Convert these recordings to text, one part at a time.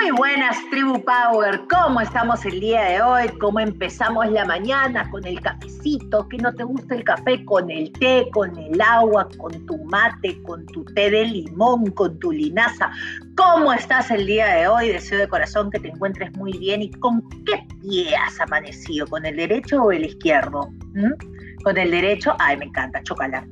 Muy buenas, Tribu Power. ¿Cómo estamos el día de hoy? ¿Cómo empezamos la mañana con el cafecito? ¿Que no te gusta el café? Con el té, con el agua, con tu mate, con tu té de limón, con tu linaza. ¿Cómo estás el día de hoy? Deseo de corazón que te encuentres muy bien. ¿Y con qué pie has amanecido? ¿Con el derecho o el izquierdo? ¿Mm? Con el derecho, ay, me encanta, chocolate.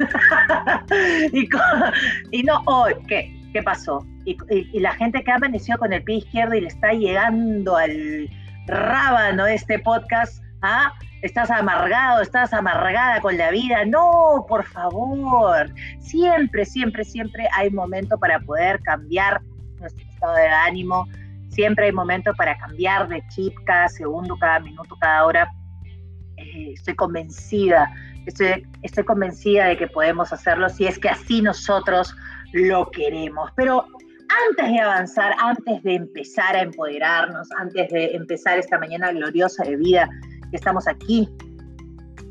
y no, hoy, ¿qué? ¿Qué pasó? y, la gente que ha amanecido con el pie izquierdo y le está llegando al rábano este podcast, ¿ah? Estás amargado, estás amargada con la vida. No, por favor. Siempre, siempre, siempre hay momento para poder cambiar nuestro estado de ánimo. Siempre hay momento para cambiar de chip cada segundo, cada minuto, cada hora. Eh, estoy convencida, estoy, estoy convencida de que podemos hacerlo si es que así nosotros lo queremos. Pero antes de avanzar, antes de empezar a empoderarnos, antes de empezar esta mañana gloriosa de vida que estamos aquí,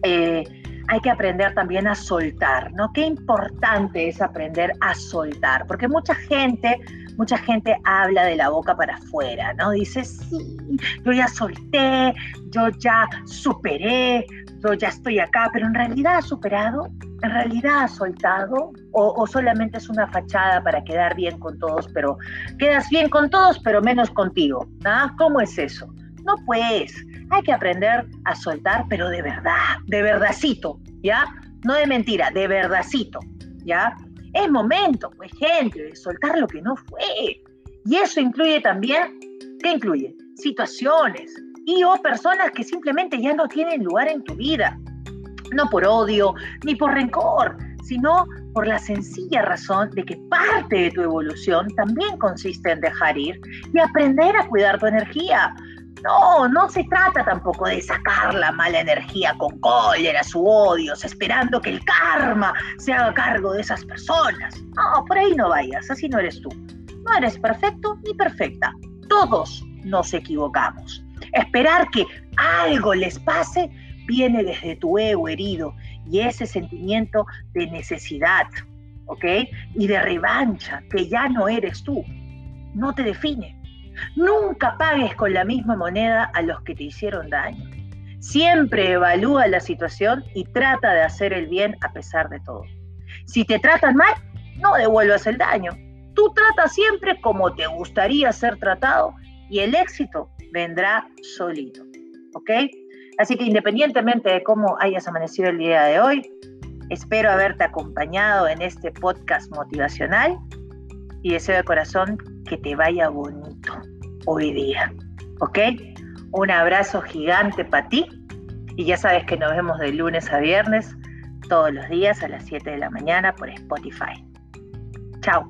eh, hay que aprender también a soltar, ¿no? Qué importante es aprender a soltar, porque mucha gente, mucha gente habla de la boca para afuera, ¿no? Dice, sí, yo ya solté, yo ya superé, yo ya estoy acá, pero en realidad ha superado, en realidad ha soltado, o, solamente es una fachada para quedar bien con todos, pero quedas bien con todos, pero menos contigo. ¿ah? ¿Cómo es eso? No pues, hay que aprender a soltar, pero de verdad, de verdadcito, ¿ya? No de mentira, de verdadcito, ¿ya? Es momento, pues gente, de soltar lo que no fue. Y eso incluye también, ¿qué incluye? Situaciones, y o personas que simplemente ya no tienen lugar en tu vida. No por odio ni por rencor, sino por la sencilla razón de que parte de tu evolución también consiste en dejar ir y aprender a cuidar tu energía. No, no se trata tampoco de sacar la mala energía con cólera, su odios, esperando que el karma se haga cargo de esas personas. No, por ahí no vayas, así no eres tú. No eres perfecto ni perfecta. Todos nos equivocamos. Esperar que algo les pase viene desde tu ego herido y ese sentimiento de necesidad, ¿ok? Y de revancha, que ya no eres tú, no te define. Nunca pagues con la misma moneda a los que te hicieron daño. Siempre evalúa la situación y trata de hacer el bien a pesar de todo. Si te tratan mal, no devuelvas el daño. Tú tratas siempre como te gustaría ser tratado y el éxito vendrá solito. ¿Ok? Así que independientemente de cómo hayas amanecido el día de hoy, espero haberte acompañado en este podcast motivacional y deseo de corazón que te vaya bonito hoy día. ¿Ok? Un abrazo gigante para ti y ya sabes que nos vemos de lunes a viernes todos los días a las 7 de la mañana por Spotify. Chao.